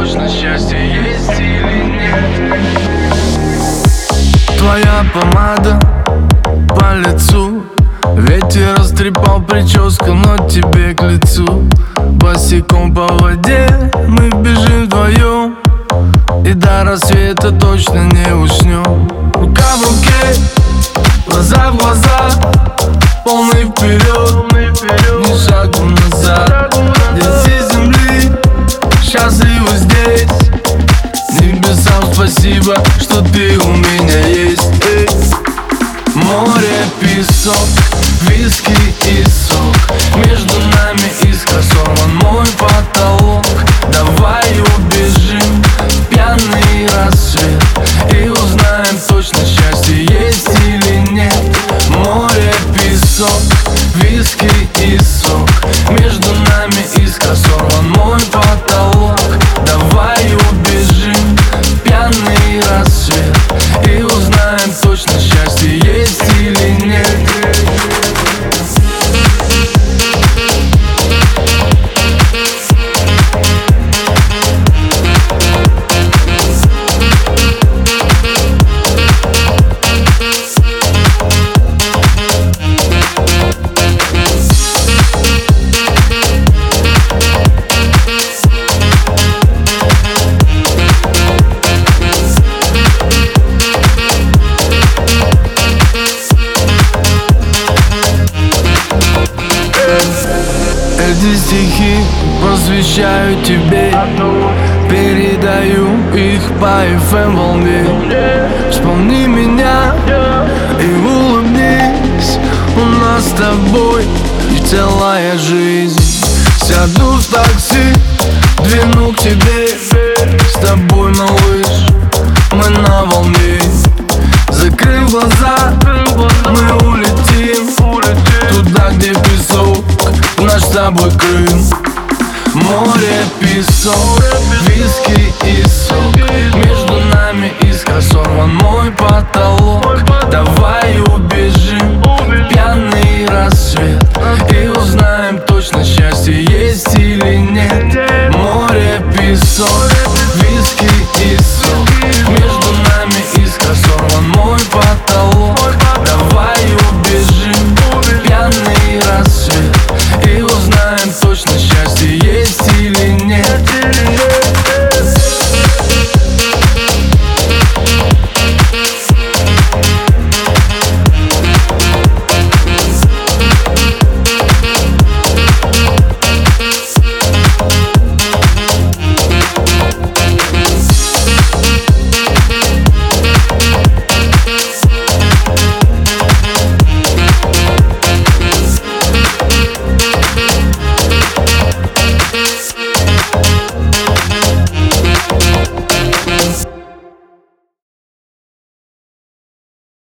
точно счастье есть или нет? Твоя помада по лицу. Ветер растрепал прическу, но тебе к лицу. Босиком по воде мы бежим вдвоем. И до рассвета точно не уснем. Что ты у меня есть. Море, песок, виски и сок. Между нами искра сорван мой потолок. Давай убежим в пьяный рассвет И узнаем точно счастье есть или нет. Море, песок, виски и сок Эти стихи посвящаю тебе. Передаю их по FM волне. Вспомни меня и улыбнись. У нас с тобой целая жизнь. Сяду в такси, двину к тебе тобой Крым. Море, песок, виски и сок. Между нами искра сорван мой потолок. Давай Just